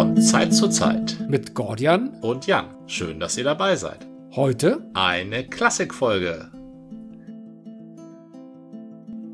Von Zeit zu Zeit mit Gordian und Jan. Schön, dass ihr dabei seid. Heute eine Klassikfolge.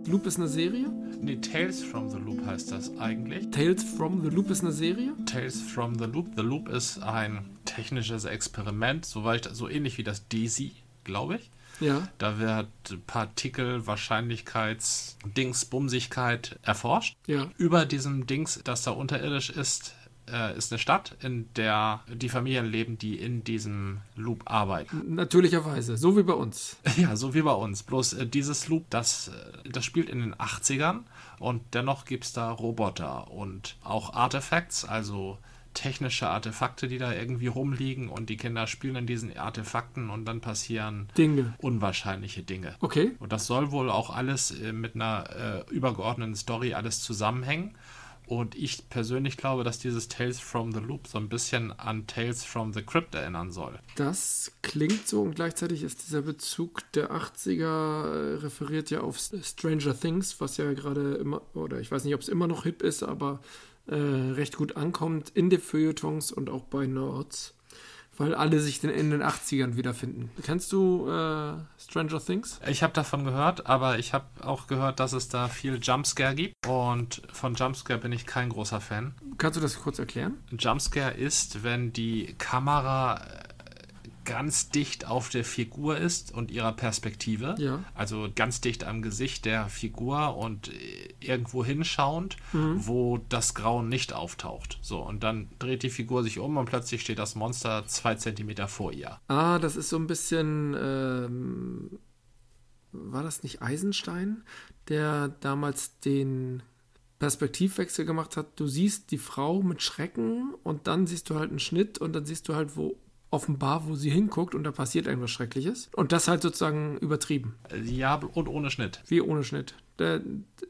Loop ist eine Serie? Nee, Tales from the Loop heißt das eigentlich. Tales from the Loop ist eine Serie? Tales from the Loop. The Loop ist ein technisches Experiment, soweit so ähnlich wie das DAISY, glaube ich. Ja. Da wird Partikel, Wahrscheinlichkeits, Dingsbumsigkeit erforscht. Ja. Über diesem Dings, das da unterirdisch ist, äh, ist eine Stadt, in der die Familien leben, die in diesem Loop arbeiten. Natürlicherweise, so wie bei uns. Ja, so wie bei uns. Bloß äh, dieses Loop, das, äh, das spielt in den 80ern und dennoch gibt es da Roboter und auch Artefacts, also technische Artefakte, die da irgendwie rumliegen und die Kinder spielen in diesen Artefakten und dann passieren Dinge. unwahrscheinliche Dinge. Okay. Und das soll wohl auch alles äh, mit einer äh, übergeordneten Story alles zusammenhängen. Und ich persönlich glaube, dass dieses Tales from the Loop so ein bisschen an Tales from the Crypt erinnern soll. Das klingt so und gleichzeitig ist dieser Bezug der 80er äh, referiert ja auf Stranger Things, was ja gerade immer, oder ich weiß nicht, ob es immer noch hip ist, aber äh, recht gut ankommt in den Feuilletons und auch bei Nerds. Weil alle sich in den 80ern wiederfinden. Kennst du äh, Stranger Things? Ich habe davon gehört, aber ich habe auch gehört, dass es da viel Jumpscare gibt. Und von Jumpscare bin ich kein großer Fan. Kannst du das kurz erklären? Jumpscare ist, wenn die Kamera ganz dicht auf der Figur ist und ihrer Perspektive. Ja. Also ganz dicht am Gesicht der Figur und irgendwo hinschauend, mhm. wo das Grauen nicht auftaucht. So, und dann dreht die Figur sich um und plötzlich steht das Monster zwei Zentimeter vor ihr. Ah, das ist so ein bisschen. Ähm, war das nicht Eisenstein, der damals den Perspektivwechsel gemacht hat? Du siehst die Frau mit Schrecken und dann siehst du halt einen Schnitt und dann siehst du halt, wo offenbar, wo sie hinguckt und da passiert irgendwas Schreckliches. Und das halt sozusagen übertrieben. Ja, und ohne Schnitt. Wie ohne Schnitt.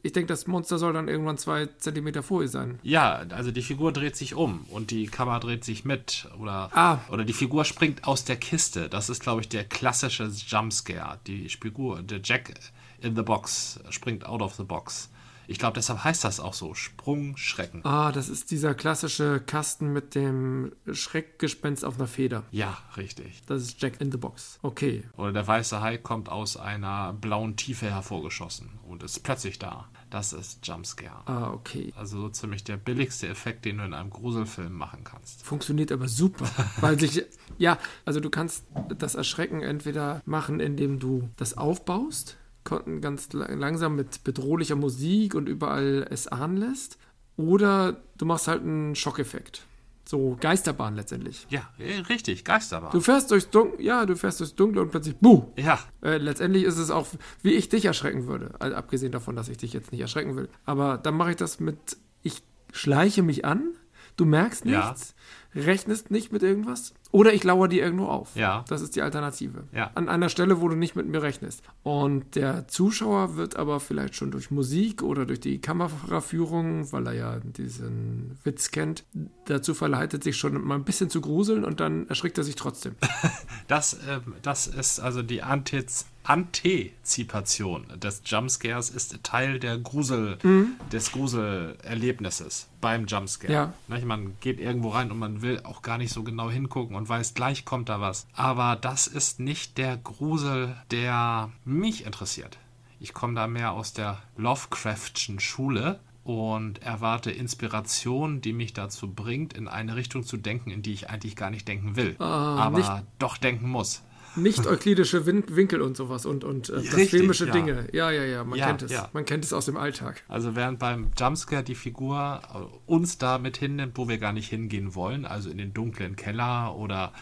Ich denke, das Monster soll dann irgendwann zwei Zentimeter vor ihr sein. Ja, also die Figur dreht sich um und die Kamera dreht sich mit. Oder, ah. oder die Figur springt aus der Kiste. Das ist, glaube ich, der klassische Jumpscare. Die Figur, der Jack in the Box springt out of the box. Ich glaube, deshalb heißt das auch so, Sprungschrecken. Ah, das ist dieser klassische Kasten mit dem Schreckgespenst auf einer Feder. Ja, richtig. Das ist Jack in the Box. Okay. Oder der weiße Hai kommt aus einer blauen Tiefe hervorgeschossen und ist plötzlich da. Das ist Jumpscare. Ah, okay. Also so ziemlich der billigste Effekt, den du in einem Gruselfilm machen kannst. Funktioniert aber super, weil sich ja, also du kannst das Erschrecken entweder machen, indem du das aufbaust konnten ganz langsam mit bedrohlicher Musik und überall es ahnen lässt. Oder du machst halt einen Schockeffekt. So Geisterbahn letztendlich. Ja, äh, richtig, Geisterbahn. Du fährst durchs Dunkel, ja, du fährst durchs Dunkle und plötzlich, buh! Ja. Äh, letztendlich ist es auch, wie ich dich erschrecken würde. Also, abgesehen davon, dass ich dich jetzt nicht erschrecken will. Aber dann mache ich das mit, ich schleiche mich an, du merkst nichts, ja. rechnest nicht mit irgendwas oder ich lauere dir irgendwo auf. Ja. Das ist die Alternative. Ja. An einer Stelle, wo du nicht mit mir rechnest. Und der Zuschauer wird aber vielleicht schon durch Musik oder durch die Kameraführung, weil er ja diesen Witz kennt, dazu verleitet, sich schon mal ein bisschen zu gruseln und dann erschrickt er sich trotzdem. das, äh, das ist also die Antiz Antizipation des Jumpscares ist Teil der Grusel, mhm. des Gruselerlebnisses beim Jumpscare. Ja. Man geht irgendwo rein und man will auch gar nicht so genau hingucken und weiß, gleich kommt da was. Aber das ist nicht der Grusel, der mich interessiert. Ich komme da mehr aus der Lovecraftschen Schule und erwarte Inspiration, die mich dazu bringt, in eine Richtung zu denken, in die ich eigentlich gar nicht denken will, ah, aber doch denken muss nicht-euklidische Winkel und sowas und, und äh, filmische ja. Dinge. Ja, ja, ja, man ja, kennt es. Ja. Man kennt es aus dem Alltag. Also während beim Jumpscare die Figur uns da mit hinnimmt, wo wir gar nicht hingehen wollen, also in den dunklen Keller oder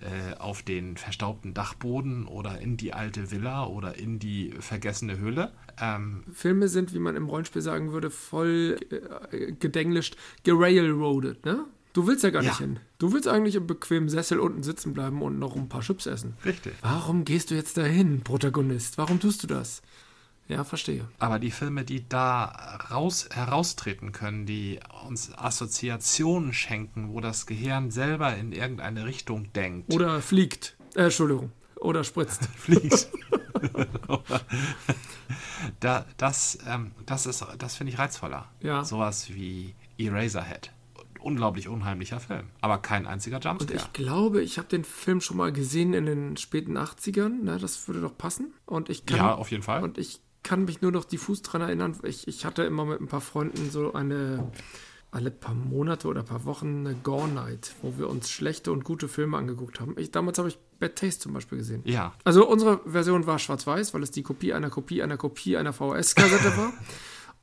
äh, auf den verstaubten Dachboden oder in die alte Villa oder in die vergessene Höhle. Ähm, Filme sind, wie man im Rollenspiel sagen würde, voll äh, gedenglischt, gerailroadet, ne? Du willst ja gar ja. nicht hin. Du willst eigentlich im bequemen Sessel unten sitzen bleiben und noch ein paar Chips essen. Richtig. Warum gehst du jetzt dahin, Protagonist? Warum tust du das? Ja, verstehe. Aber die Filme, die da raus, heraustreten können, die uns Assoziationen schenken, wo das Gehirn selber in irgendeine Richtung denkt. Oder fliegt. Äh, Entschuldigung. Oder spritzt. fliegt. da, das, ähm, das, das finde ich reizvoller. Ja. Sowas wie Eraserhead unglaublich unheimlicher Film. Aber kein einziger Und Jumpscare. ich glaube, ich habe den Film schon mal gesehen in den späten 80ern. Ne, das würde doch passen. Und ich kann, Ja, auf jeden Fall. Und ich kann mich nur noch diffus dran erinnern. Ich, ich hatte immer mit ein paar Freunden so eine, alle paar Monate oder paar Wochen eine Gore Night, wo wir uns schlechte und gute Filme angeguckt haben. Ich, damals habe ich Bad Taste zum Beispiel gesehen. Ja, Also unsere Version war schwarz-weiß, weil es die Kopie einer Kopie einer Kopie einer VHS-Kassette war.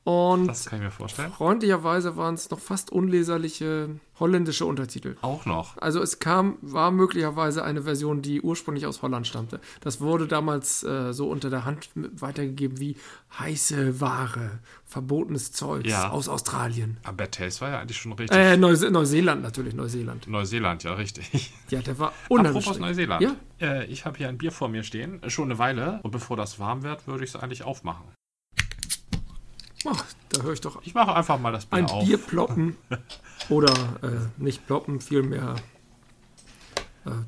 Und das kann ich mir vorstellen. freundlicherweise waren es noch fast unleserliche holländische Untertitel. Auch noch. Also es kam, war möglicherweise eine Version, die ursprünglich aus Holland stammte. Das wurde damals äh, so unter der Hand weitergegeben wie heiße Ware, verbotenes Zeugs Ja. aus Australien. Aber Taste war ja eigentlich schon richtig. Äh, Neuse Neuseeland natürlich, Neuseeland. Neuseeland, ja, richtig. Ja, der war unheimlich. Apropos schlecht. Neuseeland. Ja, Äh, ich habe hier ein Bier vor mir stehen, schon eine Weile. Und bevor das warm wird, würde ich es eigentlich aufmachen. Ach, da höre ich doch Ich mache einfach mal das Bier ein auf. Bier ploppen. Oder äh, nicht ploppen, vielmehr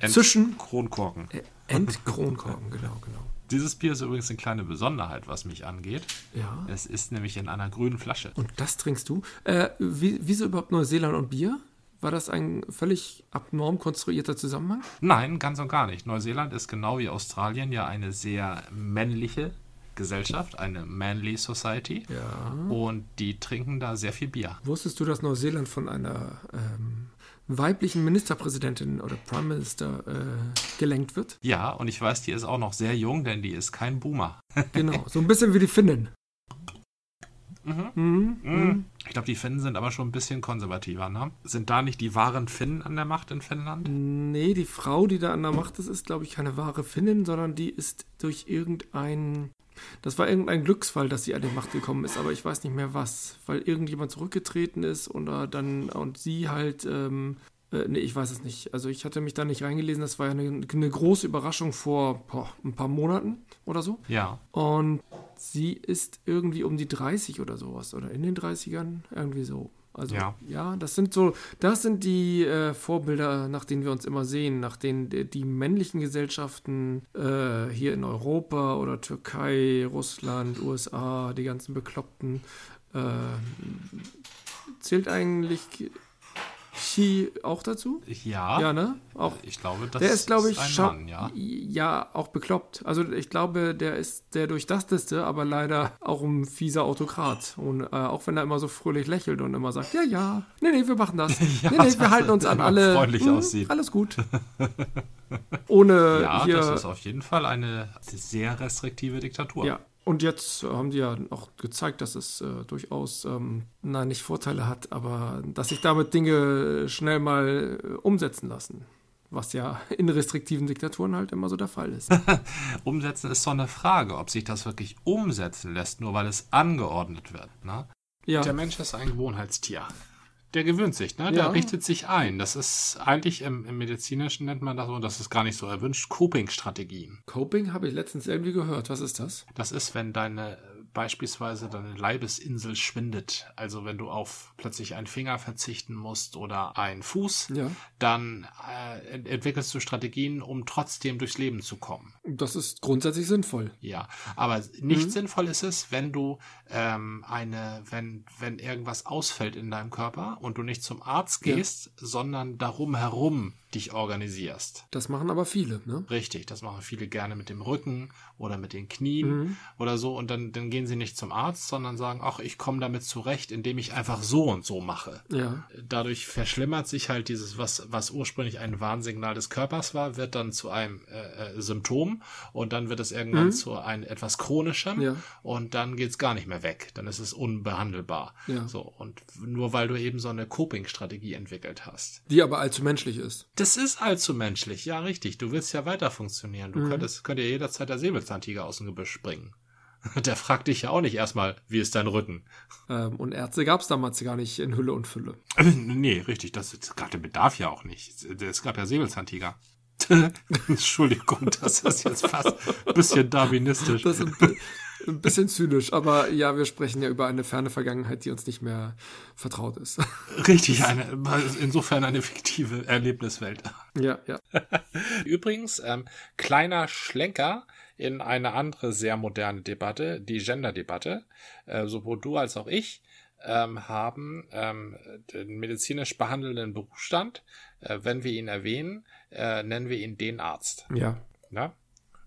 äh, zischen. Kronkorken. Entkronkorken, genau, genau. Dieses Bier ist übrigens eine kleine Besonderheit, was mich angeht. Ja. Es ist nämlich in einer grünen Flasche. Und das trinkst du? Äh, wie, wieso überhaupt Neuseeland und Bier? War das ein völlig abnorm konstruierter Zusammenhang? Nein, ganz und gar nicht. Neuseeland ist genau wie Australien ja eine sehr männliche Gesellschaft, eine Manly Society. Ja. Und die trinken da sehr viel Bier. Wusstest du, dass Neuseeland von einer ähm, weiblichen Ministerpräsidentin oder Prime Minister äh, gelenkt wird? Ja, und ich weiß, die ist auch noch sehr jung, denn die ist kein Boomer. Genau, so ein bisschen wie die Finnen. Mhm. Mhm. Mhm. Ich glaube, die Finnen sind aber schon ein bisschen konservativer, ne? Sind da nicht die wahren Finnen an der Macht in Finnland? Nee, die Frau, die da an der Macht ist, ist, glaube ich, keine wahre Finnin, sondern die ist durch irgendein. Das war irgendein Glücksfall, dass sie an die Macht gekommen ist, aber ich weiß nicht mehr was. Weil irgendjemand zurückgetreten ist oder dann und sie halt. Ähm, äh, nee, ich weiß es nicht. Also ich hatte mich da nicht reingelesen. Das war ja eine, eine große Überraschung vor boah, ein paar Monaten oder so. Ja. Und sie ist irgendwie um die 30 oder sowas. Oder in den 30ern. Irgendwie so. Also Ja. ja, das sind so, das sind die äh, Vorbilder, nach denen wir uns immer sehen, nach denen die, die männlichen Gesellschaften äh, hier in Europa oder Türkei, Russland, USA, die ganzen Bekloppten, äh, zählt eigentlich Xi auch dazu? Ja. Ja, ne? Auch Ich glaube, das der ist, glaube ich, ein schau- Mann, ja. ja, auch bekloppt. Also ich glaube, der ist der durchdachteste, aber leider auch ein fieser Autokrat. Und äh, auch wenn er immer so fröhlich lächelt und immer sagt, ja, ja, nee, nee, wir machen das. Ja, nee, nee, wir halten uns an alle. freundlich hm, aussieht. Alles gut. Ohne Ja, hier. das ist auf jeden Fall eine sehr restriktive Diktatur. ja. Und jetzt haben die ja auch gezeigt, dass es äh, durchaus, ähm, nein, nicht Vorteile hat, aber dass sich damit Dinge schnell mal äh, umsetzen lassen. Was ja in restriktiven Diktaturen halt immer so der Fall ist. Umsetzen ist so eine Frage, ob sich das wirklich umsetzen lässt, nur weil es angeordnet wird. Ne? Ja. Der Mensch ist ein Gewohnheitstier. Der gewöhnt sich, ne? Der Ja. richtet sich ein. Das ist eigentlich im, im Medizinischen nennt man das so, das ist gar nicht so erwünscht, Coping-Strategien. Coping habe ich letztens irgendwie gehört. Was ist das? Das ist, wenn deine beispielsweise deine Leibesinsel schwindet. Also wenn du auf plötzlich einen Finger verzichten musst oder einen Fuß, Ja. dann äh, ent- entwickelst du Strategien, um trotzdem durchs Leben zu kommen. Das ist grundsätzlich sinnvoll. Ja, aber nicht sinnvoll ist es, wenn du ähm, eine, wenn, wenn irgendwas ausfällt in deinem Körper und du nicht zum Arzt Ja. gehst, sondern darum herum dich organisierst. Das machen aber viele, ne? Richtig, das machen viele gerne mit dem Rücken oder mit den Knien Mhm. oder so und dann, dann gehen sie nicht zum Arzt, sondern sagen, ach, ich komme damit zurecht, indem ich einfach so und so mache. Ja. Dadurch verschlimmert sich halt dieses, was, was ursprünglich ein Warnsignal des Körpers war, wird dann zu einem äh, äh, Symptom und dann wird es irgendwann zu einem etwas chronischem Mhm. Ja. und dann geht's gar nicht mehr weg. Dann ist es unbehandelbar. Ja. So, und nur weil du eben so eine Coping-Strategie entwickelt hast. Die aber allzu menschlich ist. Das ist allzu menschlich, ja, richtig. Du willst ja weiter funktionieren. Mhm. Du könntest, könnte ja jederzeit der Säbelzahntiger aus dem Gebüsch springen. Der fragt dich ja auch nicht erstmal, wie ist dein Rücken? Ähm, und Ärzte gab es damals gar nicht in Hülle und Fülle. Äh, Nee, richtig, das, das gab der Bedarf ja auch nicht. Es gab ja Säbelzahntiger. Entschuldigung, das ist jetzt fast ein bisschen darwinistisch. Das ein, bi- ein bisschen zynisch, aber ja, wir sprechen ja über eine ferne Vergangenheit, die uns nicht mehr vertraut ist. Richtig, eine, insofern eine fiktive Erlebniswelt. ja, ja. Übrigens, ähm, kleiner Schlenker in eine andere sehr moderne Debatte, die Gender-Debatte, äh, sowohl du als auch ich ähm, haben ähm, den medizinisch behandelnden Berufsstand. Äh, wenn wir ihn erwähnen, äh, nennen wir ihn den Arzt. Ja. Ne?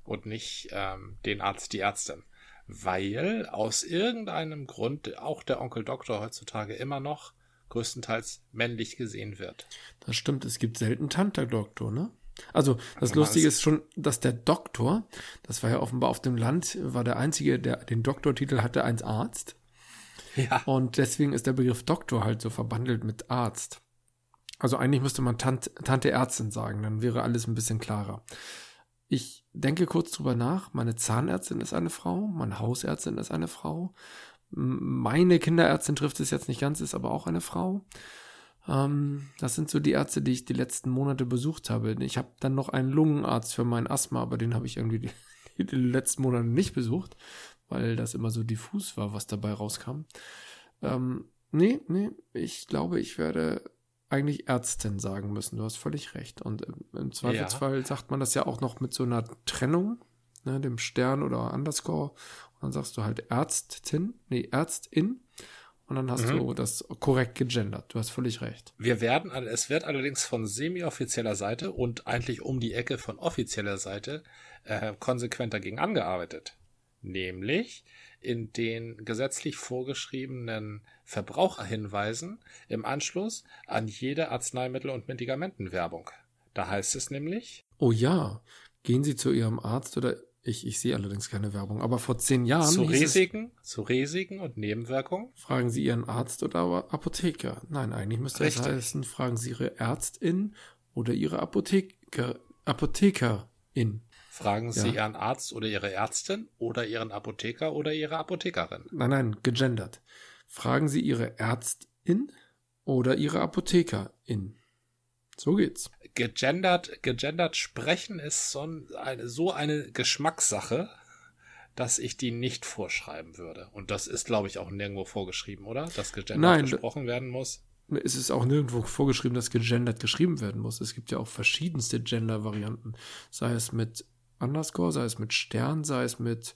Und nicht ähm, den Arzt, die Ärztin. Weil aus irgendeinem Grund auch der Onkel Doktor heutzutage immer noch größtenteils männlich gesehen wird. Das stimmt, es gibt selten Tante-Doktor, ne? Also das Lustige ist- schon, dass der Doktor, das war ja offenbar auf dem Land, war der Einzige, der den Doktortitel hatte, ein Arzt. Ja. Und deswegen ist der Begriff Doktor halt so verbandelt mit Arzt. Also eigentlich müsste man Tant Tante Ärztin sagen, dann wäre alles ein bisschen klarer. Ich denke kurz drüber nach. Meine Zahnärztin ist eine Frau, meine Hausärztin ist eine Frau. Meine Kinderärztin trifft es jetzt nicht ganz, ist aber auch eine Frau. Ähm, das sind so die Ärzte, die ich die letzten Monate besucht habe. Ich habe dann noch einen Lungenarzt für mein Asthma, aber den habe ich irgendwie die, die letzten Monate nicht besucht, weil das immer so diffus war, was dabei rauskam. Ähm, nee, nee, ich glaube, ich werde eigentlich Ärztin sagen müssen. Du hast völlig recht. Und im, im Zweifelsfall sagt man das ja auch noch mit so einer Trennung, ne, dem Stern oder Underscore. Und dann sagst du halt Ärztin, nee, Ärztin. Und dann hast Mhm. du das korrekt gegendert. Du hast völlig recht. Wir werden, all- es wird allerdings von semi-offizieller Seite und eigentlich um die Ecke von offizieller Seite äh, konsequent dagegen angearbeitet. Nämlich in den gesetzlich vorgeschriebenen Verbraucherhinweisen im Anschluss an jede Arzneimittel- und Medikamentenwerbung. Da heißt es nämlich, Oh ja, gehen Sie zu Ihrem Arzt oder ich, ich sehe allerdings keine Werbung, aber vor zehn Jahren zu hieß es, Risiken, zu Risiken und Nebenwirkungen. fragen Sie Ihren Arzt oder Apotheker. Nein, eigentlich müsste es heißen, fragen Sie Ihre Ärztin oder Ihre Apotheker, Apothekerin. Fragen Sie Ja. Ihren Arzt oder Ihre Ärztin oder Ihren Apotheker oder Ihre Apothekerin. Nein, nein, gegendert. Fragen Sie Ihre Ärztin oder Ihre Apothekerin. So geht's. gegendert, gegendert sprechen ist so, ein, eine, so eine Geschmackssache, dass ich die nicht vorschreiben würde. Und das ist, glaube ich, auch nirgendwo vorgeschrieben, oder? Dass gegendert Nein, gesprochen werden muss. Es ist auch nirgendwo vorgeschrieben, dass gegendert geschrieben werden muss. Es gibt ja auch verschiedenste Gender-Varianten. Sei es mit Underscore, sei es mit Stern, sei es mit,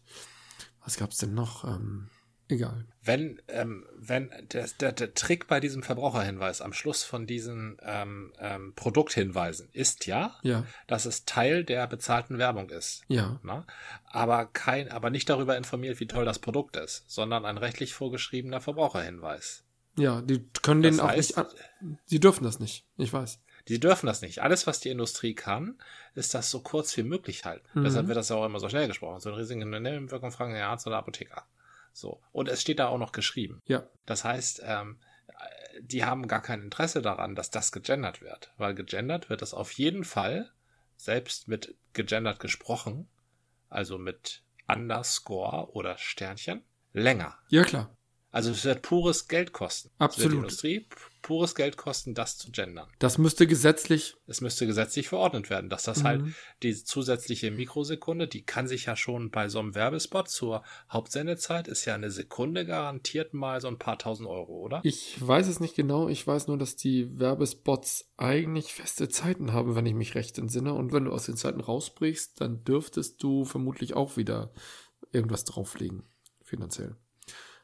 was gab's denn noch? Ähm, egal. Wenn, ähm, wenn der, der, der Trick bei diesem Verbraucherhinweis am Schluss von diesen ähm, ähm, Produkthinweisen ist ja, Ja, dass es Teil der bezahlten Werbung ist. ja, Na? Aber kein, aber nicht darüber informiert, wie toll das Produkt ist, sondern ein rechtlich vorgeschriebener Verbraucherhinweis. ja, die können den Das auch heißt- nicht, an, die dürfen das nicht. Ich weiß. Die dürfen das nicht. Alles, was die Industrie kann, ist das so kurz wie möglich halten. Mhm. Deshalb wird das ja auch immer so schnell gesprochen. So eine riesige Nebenwirkung fragen den Arzt oder Apotheker. So. Und es steht da auch noch geschrieben. Ja, Das heißt, ähm, die haben gar kein Interesse daran, dass das gegendert wird. Weil gegendert wird das auf jeden Fall, selbst mit gegendert gesprochen, also mit Underscore oder Sternchen, länger. ja klar. Also es wird pures Geld kosten. Absolut. die Industrie pures Geld kosten, das zu gendern. Das müsste gesetzlich. Es müsste gesetzlich verordnet werden, dass das Mhm. halt die zusätzliche Mikrosekunde, die kann sich ja schon bei so einem Werbespot zur Hauptsendezeit, ist ja eine Sekunde garantiert mal so ein paar tausend Euro, oder? Ich weiß es nicht genau. Ich weiß nur, dass die Werbespots eigentlich feste Zeiten haben, wenn ich mich recht entsinne. Und wenn du aus den Zeiten rausbrichst, dann dürftest du vermutlich auch wieder irgendwas drauflegen, finanziell.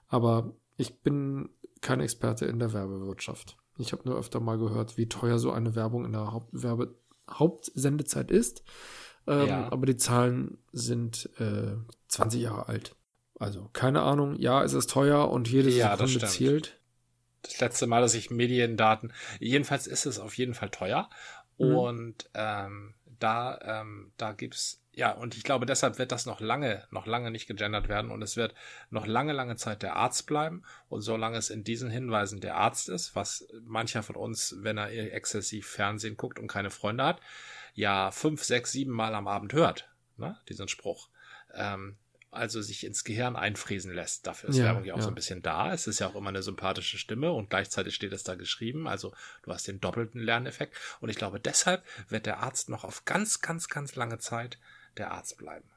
Aber ich bin kein Experte in der Werbewirtschaft. Ich habe nur öfter mal gehört, wie teuer so eine Werbung in der Hauptwerbe Hauptsendezeit ist. Ähm, Ja. Aber die Zahlen sind äh, 20 Jahre alt. Also keine Ahnung. Ja, es ist teuer und jede Ja, das Sekunde stimmt. zählt. Das letzte Mal, dass ich Mediendaten, jedenfalls ist es auf jeden Fall teuer. Mhm. Und ähm, da, ähm, da gibt's, ja, und ich glaube, deshalb wird das noch lange, noch lange nicht gegendert werden und es wird noch lange, lange Zeit der Arzt bleiben. Und solange es in diesen Hinweisen der Arzt ist, was mancher von uns, wenn er exzessiv Fernsehen guckt und keine Freunde hat, ja fünf, sechs, sieben Mal am Abend hört, ne, diesen Spruch. Ähm, also sich ins Gehirn einfriesen lässt. Dafür ist Ja, Werbung ja auch ja. so ein bisschen da. Es ist ja auch immer eine sympathische Stimme und gleichzeitig steht es da geschrieben. Also du hast den doppelten Lerneffekt. Und ich glaube, deshalb wird der Arzt noch auf ganz, ganz, ganz lange Zeit der Arzt bleiben.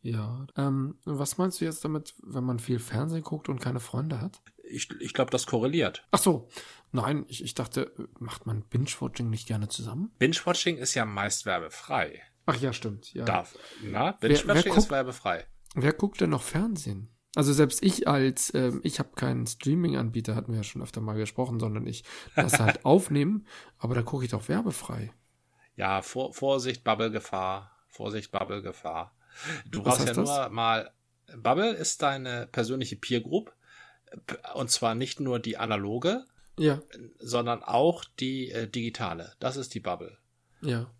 Ja. Ähm, was meinst du jetzt damit, wenn man viel Fernsehen guckt und keine Freunde hat? Ich, ich glaube, das korreliert. Ach so. Nein, ich, ich dachte, macht man Binge-Watching nicht gerne zusammen? Binge-Watching ist ja meist werbefrei. Ach ja, stimmt. Ja. Darf. Na, wer Binge-Watching guckt- ist werbefrei. Wer guckt denn noch Fernsehen? Also selbst ich als, ähm, ich habe keinen Streaming-Anbieter, hatten wir ja schon öfter mal gesprochen, sondern ich lasse halt aufnehmen, aber da gucke ich doch werbefrei. Ja, vor, Vorsicht, Bubble-Gefahr. Vorsicht, Bubble-Gefahr. Du Was brauchst ja das? nur mal. Bubble ist deine persönliche Peer Group. Und zwar nicht nur die analoge, Ja, sondern auch die äh, digitale. Das ist die Bubble. ja.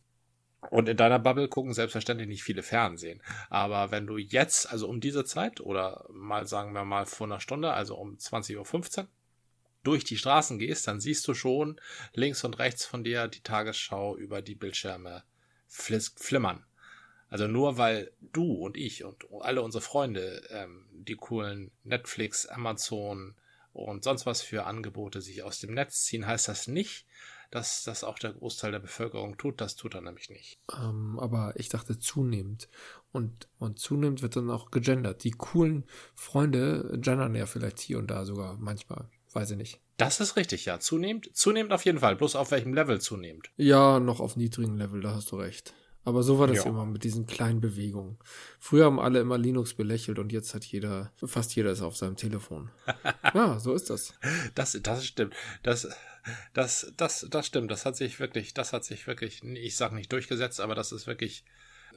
Und in deiner Bubble gucken selbstverständlich nicht viele Fernsehen. Aber wenn du jetzt, also um diese Zeit oder mal sagen wir mal vor einer Stunde, also um 20.15 Uhr, durch die Straßen gehst, dann siehst du schon links und rechts von dir die Tagesschau über die Bildschirme flimmern. Also nur weil du und ich und alle unsere Freunde ähm, die coolen Netflix, Amazon und sonst was für Angebote sich aus dem Netz ziehen, heißt das nicht, dass das auch der Großteil der Bevölkerung tut. Das tut er nämlich nicht. Ähm, aber ich dachte zunehmend. Und, und zunehmend wird dann auch gegendert. Die coolen Freunde gendern ja vielleicht hier und da sogar manchmal. Weiß ich nicht. Das ist richtig, ja. Zunehmend, zunehmend auf jeden Fall. Bloß auf welchem Level zunehmend. Ja, noch auf niedrigem Level, da hast du recht. Aber so war das Ja. immer mit diesen kleinen Bewegungen. Früher haben alle immer Linux belächelt und jetzt hat jeder, fast jeder ist auf seinem Telefon. ja, so ist das. Das, das stimmt. Das, das, das, das stimmt. Das hat sich wirklich, das hat sich wirklich, ich sag nicht durchgesetzt, aber das ist wirklich,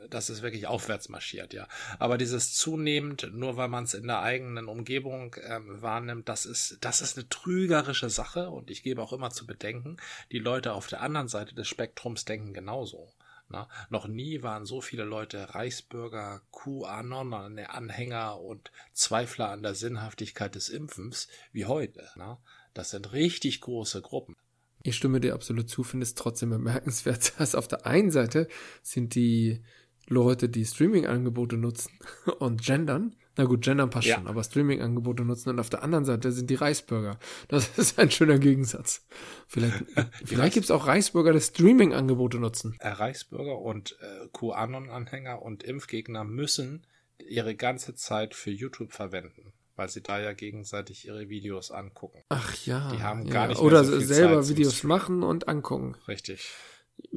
das ist wirklich aufwärts marschiert, ja. Aber dieses zunehmend, nur weil man es in der eigenen Umgebung ähm, wahrnimmt, das ist, das ist eine trügerische Sache und ich gebe auch immer zu bedenken, die Leute auf der anderen Seite des Spektrums denken genauso. Na, noch nie waren so viele Leute Reichsbürger, QAnon-Anhänger und Zweifler an der Sinnhaftigkeit des Impfens wie heute. Na? Das sind richtig große Gruppen. Ich stimme dir absolut zu, finde es trotzdem bemerkenswert, dass auf der einen Seite sind die Leute, die Streaming-Angebote nutzen und gendern. Na gut, gendern passt Ja. schon, aber Streaming-Angebote nutzen und auf der anderen Seite sind die Reichsbürger. Das ist ein schöner Gegensatz. Vielleicht, vielleicht gibt es auch Reichsbürger, die Streaming-Angebote nutzen. Äh, Reichsbürger und äh, QAnon-Anhänger und Impfgegner müssen ihre ganze Zeit für YouTube verwenden, weil sie da ja gegenseitig ihre Videos angucken. Ach ja. Die haben ja. gar nicht mehr Oder so selber Zeit Videos machen und angucken. Richtig.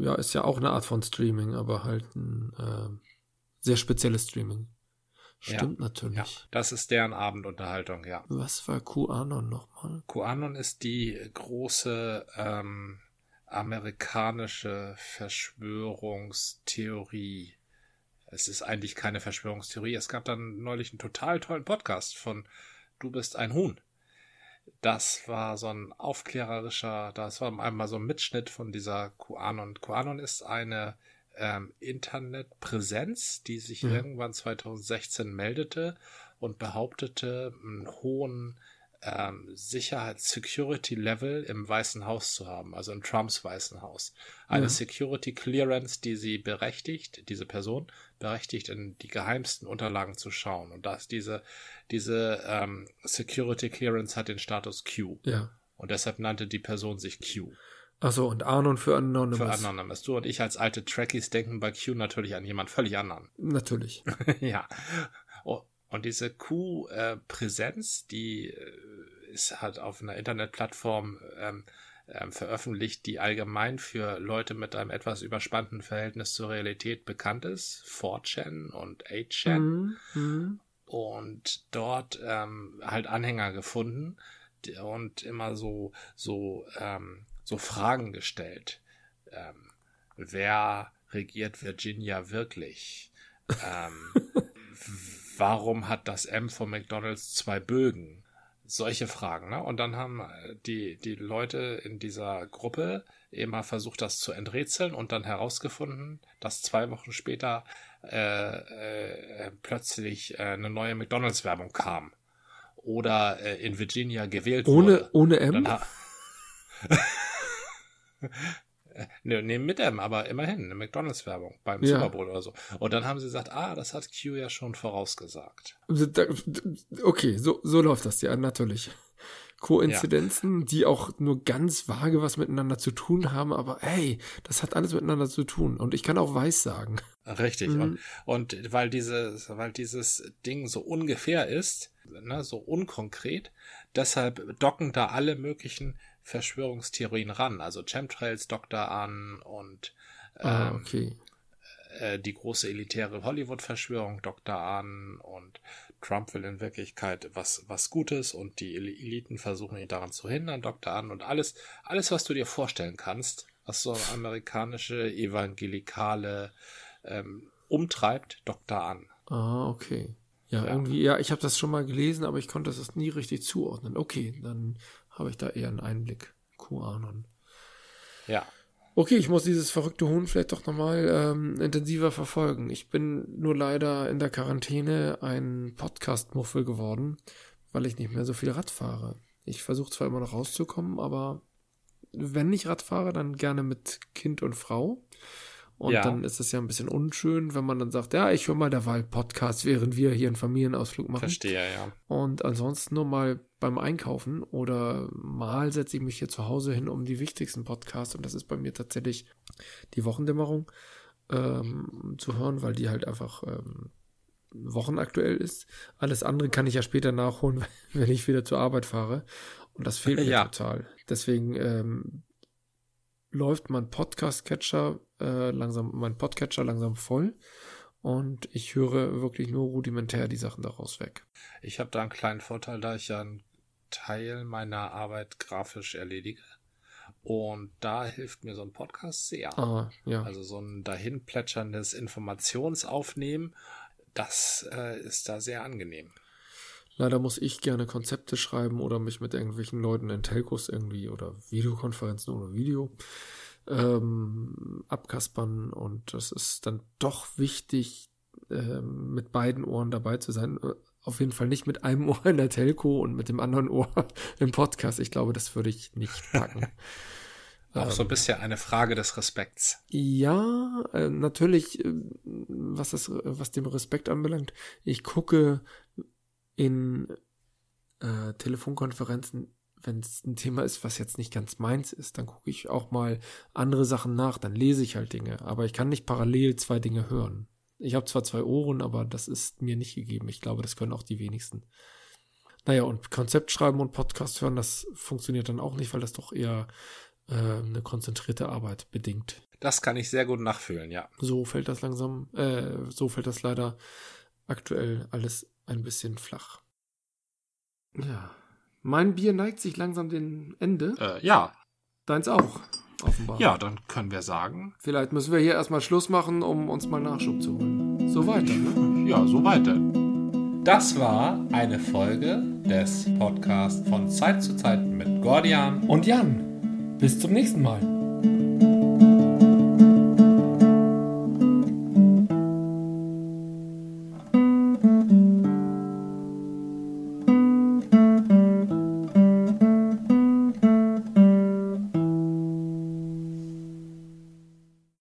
Ja, ist ja auch eine Art von Streaming, aber halt ein äh, sehr spezielles Streaming. Stimmt Ja, natürlich. das ist deren Abendunterhaltung, ja. Was war QAnon nochmal? QAnon ist die große ähm, amerikanische Verschwörungstheorie. Es ist eigentlich keine Verschwörungstheorie. Es gab dann neulich einen total tollen Podcast von Du bist ein Huhn. Das war so ein aufklärerischer, das war einmal so ein Mitschnitt von dieser QAnon. QAnon ist eine ähm, Internetpräsenz, die sich Mhm. irgendwann 2016 meldete und behauptete, einen hohen ähm, Sicherheits-Security-Level im Weißen Haus zu haben, also in Trumps Weißen Haus. Eine Ja. Security Clearance, die sie berechtigt, diese Person berechtigt, in die geheimsten Unterlagen zu schauen. Und dass diese, diese ähm, Security Clearance hat den Status Q. Ja. Und deshalb nannte die Person sich Q. Achso, und Anon für Anonymous. Für Anonymous. Du und ich als alte Trekkies denken bei Q natürlich an jemand völlig anderen. Natürlich. ja. Oh, Und diese Q-Präsenz, die äh, ist halt auf einer Internetplattform ähm, ähm, veröffentlicht, die allgemein für Leute mit einem etwas überspannten Verhältnis zur Realität bekannt ist. 4chan und 8chan. Mhm. Mhm. und dort ähm, halt Anhänger gefunden und immer so so ähm, so Fragen gestellt. Ähm, wer regiert Virginia wirklich? Ähm, warum hat das M von McDonald's zwei Bögen? Solche Fragen, ne? Und dann haben äh, die, die Leute in dieser Gruppe immer versucht, das zu enträtseln und dann herausgefunden, dass zwei Wochen später äh, äh, plötzlich äh, eine neue McDonalds-Werbung kam. Oder äh, in Virginia gewählt Ohne, wurde. ohne M? Ne, ne, mit M, aber immerhin, eine McDonalds-Werbung beim Ja. Super Bowl oder so. Und dann haben sie gesagt, ah, das hat Q ja schon vorausgesagt. Okay, so, so läuft das ja, natürlich. Koinzidenzen, die auch nur ganz vage was miteinander zu tun haben, aber hey, das hat alles miteinander zu tun. Und ich kann auch weiß sagen. Richtig. Mhm. Und, und weil dieses, weil dieses Ding so ungefähr ist, ne, so unkonkret, deshalb docken da alle möglichen Verschwörungstheorien ran. Also Chemtrails da an und Ah, ähm, okay. äh, die große elitäre Hollywood-Verschwörung Dr. Ahn und Trump will in Wirklichkeit was, was Gutes und die Eliten versuchen ihn daran zu hindern, Dr. Ahn und alles, alles, was du dir vorstellen kannst, was so amerikanische evangelikale ähm, umtreibt, Dr. Ahn. Ah, okay. Ja, irgendwie, ja, ich habe das schon mal gelesen, aber ich konnte das nie richtig zuordnen. Okay, dann habe ich da eher einen Einblick. QAnon. Ja. Okay, ich muss dieses verrückte Huhn vielleicht doch nochmal ähm, intensiver verfolgen. Ich bin nur leider in der Quarantäne ein Podcast-Muffel geworden, weil ich nicht mehr so viel Rad fahre. Ich versuche zwar immer noch rauszukommen, aber wenn ich Rad fahre, dann gerne mit Kind und Frau. Und ja. dann ist es ja ein bisschen unschön, wenn man dann sagt, ja, ich höre mal derweil Podcast, während wir hier einen Familienausflug machen. Verstehe, ja. Und ansonsten nur mal beim Einkaufen oder mal setze ich mich hier zu Hause hin um die wichtigsten Podcasts und das ist bei mir tatsächlich die Wochendämmerung ähm, zu hören, weil die halt einfach ähm, wochenaktuell ist. Alles andere kann ich ja später nachholen, wenn ich wieder zur Arbeit fahre. Und das fehlt mir ja. total. Deswegen ähm, läuft mein Podcast-Catcher äh, langsam, mein Podcatcher langsam voll. Und ich höre wirklich nur rudimentär die Sachen daraus weg. Ich habe da einen kleinen Vorteil, da ich ja einen Teil meiner Arbeit grafisch erledige. Und da hilft mir so ein Podcast sehr. Ah, ja. Also so ein dahin plätscherndes Informationsaufnehmen, das äh, ist da sehr angenehm. Leider muss ich gerne Konzepte schreiben oder mich mit irgendwelchen Leuten in Telcos irgendwie oder Videokonferenzen oder Video ähm, abkaspern und das ist dann doch wichtig, ähm, mit beiden Ohren dabei zu sein. Auf jeden Fall nicht mit einem Ohr in der Telco und mit dem anderen Ohr im Podcast. Ich glaube, das würde ich nicht packen. Auch so ein ähm, bisschen eine Frage des Respekts. Ja, äh, natürlich, äh, was, das, was dem Respekt anbelangt. Ich gucke in äh, Telefonkonferenzen wenn es ein Thema ist, was jetzt nicht ganz meins ist, dann gucke ich auch mal andere Sachen nach, dann lese ich halt Dinge, aber ich kann nicht parallel zwei Dinge hören. Ich habe zwar zwei Ohren, aber das ist mir nicht gegeben. Ich glaube, das können auch die wenigsten. Naja, und Konzept schreiben und Podcast hören, das funktioniert dann auch nicht, weil das doch eher äh, eine konzentrierte Arbeit bedingt. Das kann ich sehr gut nachfühlen, ja. So fällt das langsam, äh, so fällt das leider aktuell alles ein bisschen flach. Ja. Mein Bier neigt sich langsam dem Ende. Äh, ja. Deins auch, offenbar. Ja, dann können wir sagen. Vielleicht müssen wir hier erstmal Schluss machen, um uns mal Nachschub zu holen. So weiter, ne? Ja, so weiter. Das war eine Folge des Podcasts von Zeit zu Zeit mit Gordian und Jan. Bis zum nächsten Mal.